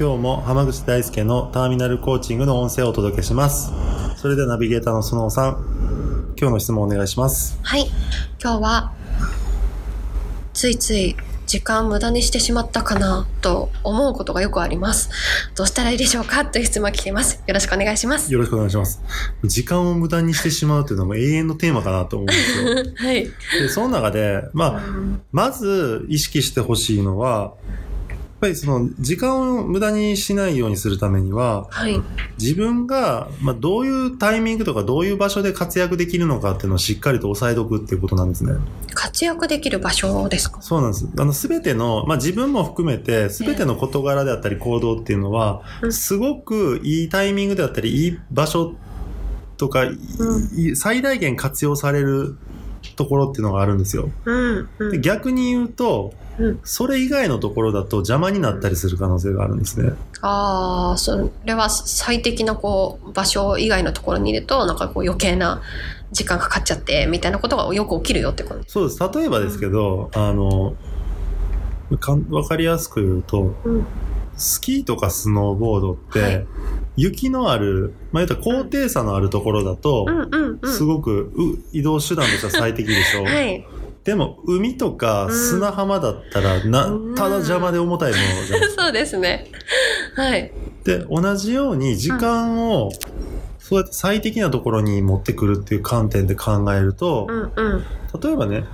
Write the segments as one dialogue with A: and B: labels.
A: 今日も浜口大輔のターミナルコーチングの音声をお届けしますそれではナビゲーターのスノーさん今日の質問お願いします
B: はい今日はついつい時間無駄にしてしまったかなと思うことがよくあります。どうしたらいいでしょうかという質問が聞けます。よろしくお願いします。
A: よろしくお願いします。時間を無駄にしてしまうというのも永遠のテーマかなと思うんですよ。
B: はい。
A: で、その中で、まあ、まず意識してほしいのは、ぱりその時間を無駄にしないようにするためには、はい、自分が、まあ、どういうタイミングとかどういう場所で活躍できるのかっていうのをしっかりと押さえておくっていうことなんですね。
B: 活躍できる場所ですか？
A: そうなんです。あの、すべての、まあ、自分も含めて、すべての事柄であったり行動っていうのは、すごくいいタイミングであったり、いい場所とか、うん、最大限活用されるところっていうのがあるんですよ。うんうん、で逆に言うと、うん、それ以外のところだと邪魔になったりする可能性があるんですね。
B: ああ、それは最適なこう場所以外のところにいると、なんかこう余計な時間かかっちゃってみたいなことがよく起きるよってこと
A: そうです。例えばですけど、うん、あの、かわかりやすく言うと、うん、スキーとかスノーボードって、はい雪のある、まあ、言ったら高低差のあるところだと、すごく移動手段としては最適でしょう。はい、でも、海とか砂浜だったら、な、うん、ただ邪魔で重たいものじゃないです
B: か。そうですね。はい。
A: で、同じように時間を、そうやって最適なところに持ってくるっていう観点で考えると、うんうん、例えばね、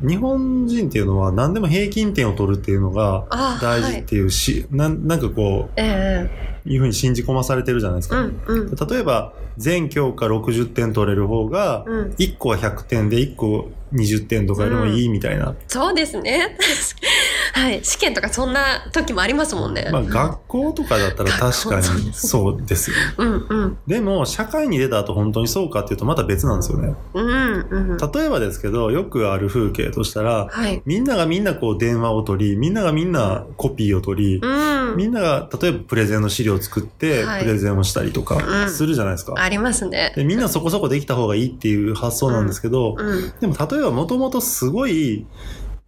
A: 日本人っていうのは何でも平均点を取るっていうのが大事っていうし、はい、ななんかこう、えー、いうふうに信じ込まされてるじゃないですか。うんうん、例えば、全教科60点取れる方が、1個は100点で1個20点とかよりもいいみたいな。うん、
B: そうですね。はい。試験とかそんな時もありますもんね。
A: まあ学校とかだったら確かにそうですよ。うんうん。でも社会に出た後本当にそうかっていうとまた別なんですよね。うんうん。例えばですけど、よくある風景としたら、はい、みんながみんなこう電話を取り、みんながみんなコピーを取り、うん、みんなが例えばプレゼンの資料を作って、プレゼンをしたりとかするじゃないですか。
B: ありますね。
A: でみんなそこそこできた方がいいっていう発想なんですけど、うん。うん、でも例えばもともとすごい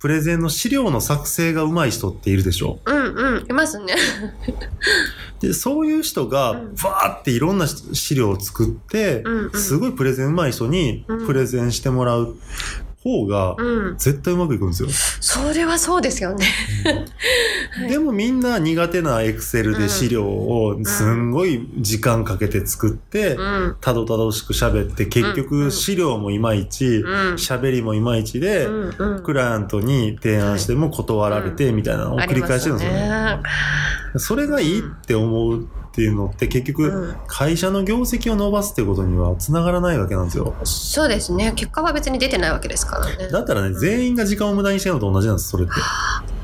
A: プレゼンの資料の作成が上手い人っているでしょ？
B: うんうん、いますね。
A: で、そういう人が、バーっていろんな資料を作って、うんうん、すごいプレゼン上手い人にプレゼンしてもらう方が、絶対うまくいくんですよ。うん、
B: それはそうですよね。
A: はい、でもみんな苦手なエクセルで資料をすんごい時間かけて作って、たどたどしく喋って、結局資料もいまいち、喋りもいまいちで、クライアントに提案しても断られて、みたいなのを繰り返してるんですよね。それがいいって思うっていうのって結局、会社の業績を伸ばすってことには繋がらないわけなんですよ。
B: そうですね。結果は別に出てないわけですからね。
A: だったらね、全員が時間を無駄にしてるのと同じなんです、それって。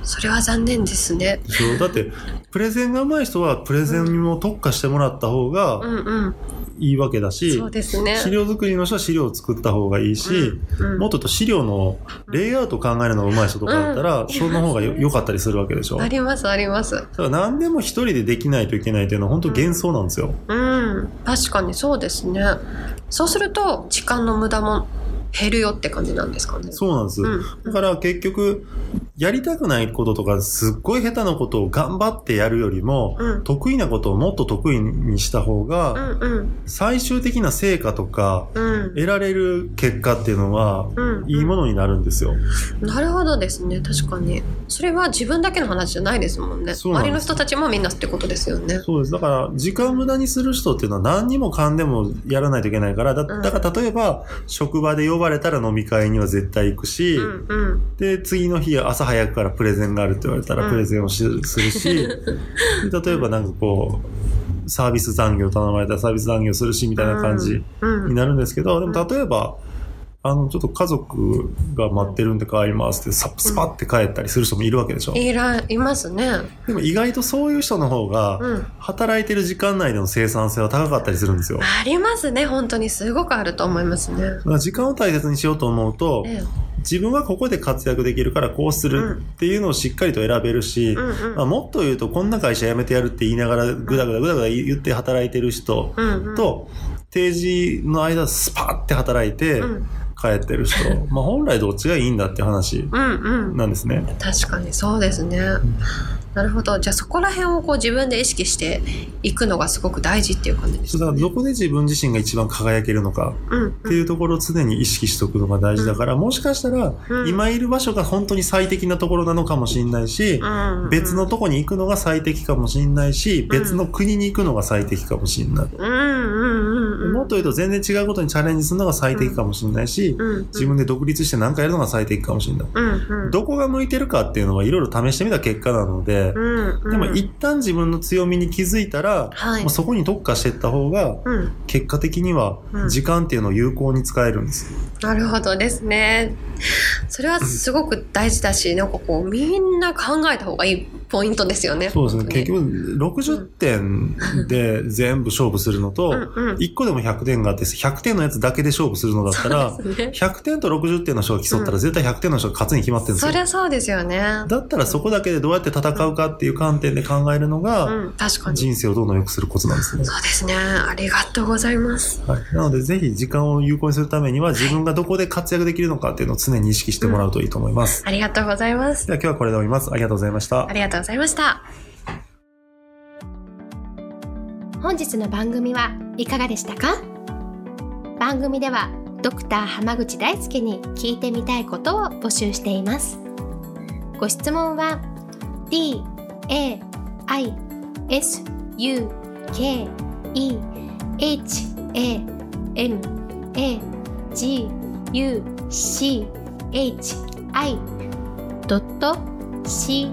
B: それは残念ですね。
A: だって、プレゼンが上手い人はプレゼンにも特化してもらった方がいいわけだし、
B: そうですね。
A: 資料作りの人は資料を作った方がいいし、うんうん、もっとと資料のレイアウト考えるのが上手い人とかだったら、うん、その方が良かったりするわけでしょ。
B: あります、あります。だ
A: から何でも一人でできないといけないっていうのは本当幻想なんですよ。
B: うん、確かにそうですね。そうすると、時間の無駄も減るよって感じなんですかね。
A: そうなんです。うん、だから結局、やりたくないこととか、すっごい下手なことを頑張ってやるよりも、うん、得意なことをもっと得意にした方が、うんうん、最終的な成果とか、得られる結果っていうのは、いいものになるんですよ。
B: なるほどですね。確かに。それは自分だけの話じゃないですもんね。周りの人たちもみんなってことですよね。
A: そうです。だから、時間無駄にする人っていうのは何にもかんでもやらないといけないから、だだから例えば、職場で呼ばれたら飲み会には絶対行くし、うんうん、で、次の日朝早くからプレゼンがあるって言われたらプレゼンをし、うん、するし、例えばなんかこう、サービス残業頼まれたらサービス残業するしみたいな感じになるんですけど、でも例えば、あの、ちょっと家族が待ってるんで帰りますって、さスパって帰ったりする人もいるわけでしょ。
B: いら、いますね。
A: でも意外とそういう人の方が、
B: うん。
A: 働いてる時間内での生産性は高かったりするんですよ。だ
B: ありますね。本当にすごくあると思いますね。
A: 時間を大切にしようと思うと、
B: え
A: 自分はここで活躍できるからこうするっていうのをしっかりと選べるし、
B: えうんうん。
A: まあ、もっと言うとこんな会社辞めてやるって言いながらぐだぐだぐだぐだ言って働いてる人
B: うんうん、
A: と、定時の間スパって働いて
B: うん
A: 帰ってる人、まあ本来どっちがいいんだって話
B: うんうん。
A: なんですね。
B: 確かにそうですね。なるほど。じゃあそこら辺をこう自分で意識していくのがすごく大事っていう感じです
A: だからどこで自分自身が一番輝けるのか
B: うん
A: っていうところを常に意識しておくのが大事だから、もしかしたら
B: うん
A: 今いる場所が本当に最適なところなのかもしれないし、
B: うんうん
A: 別のとこに行くのが最適かもしれないし、別の国に行くのが最適かもしれない。
B: うんうんうんうん。
A: もっと言うと全然違うことにチャレンジするのが最適かもしれないし、
B: うんうん
A: 自分で独立して何かやるのが最適かもしれない。
B: うんうん
A: どこが向いてるかっていうのはいろいろ試してみた結果なので、
B: うんうん
A: でも一旦自分の強みに気づいたら、
B: はい
A: そこに特化していった方が、
B: うん
A: 結果的には
B: うん
A: 時間っていうのを有効に使えるんです。
B: なるほどですね。それはすごく大事だし、なんかこう、みんな考えた方がいいポイントですよね。
A: そうですね。結
B: に
A: 局、60点で全部勝負するのと、
B: うんうん
A: 1個でも100点があって、100点のやつだけで勝負するのだったら、
B: そうですね
A: 100点と60点の人が競ったら絶対100点の人が勝つに決まってるんですよ。
B: そりゃそうですよね。
A: だったらそこだけでどうやって戦うかっていう観点で考えるのが、
B: うん、確かに。
A: 人生をどんどん良くするコツなんですね。
B: そうですね。ありがとうございます。
A: はい。なので、ぜひ時間を有効にするためには、自分がどこで活躍できるのかっていうのを常に意識してもらうといいと思います。
B: ありがとうございます。
A: では今日はこれで終わります。ありがとうございました
B: あ。りがとうございました。
C: 本日の番組はいかがでしたか？番組ではドクター濱口大輔に聞いてみたいことを募集していますご質問は d a i s u k e h a m a g u c h i c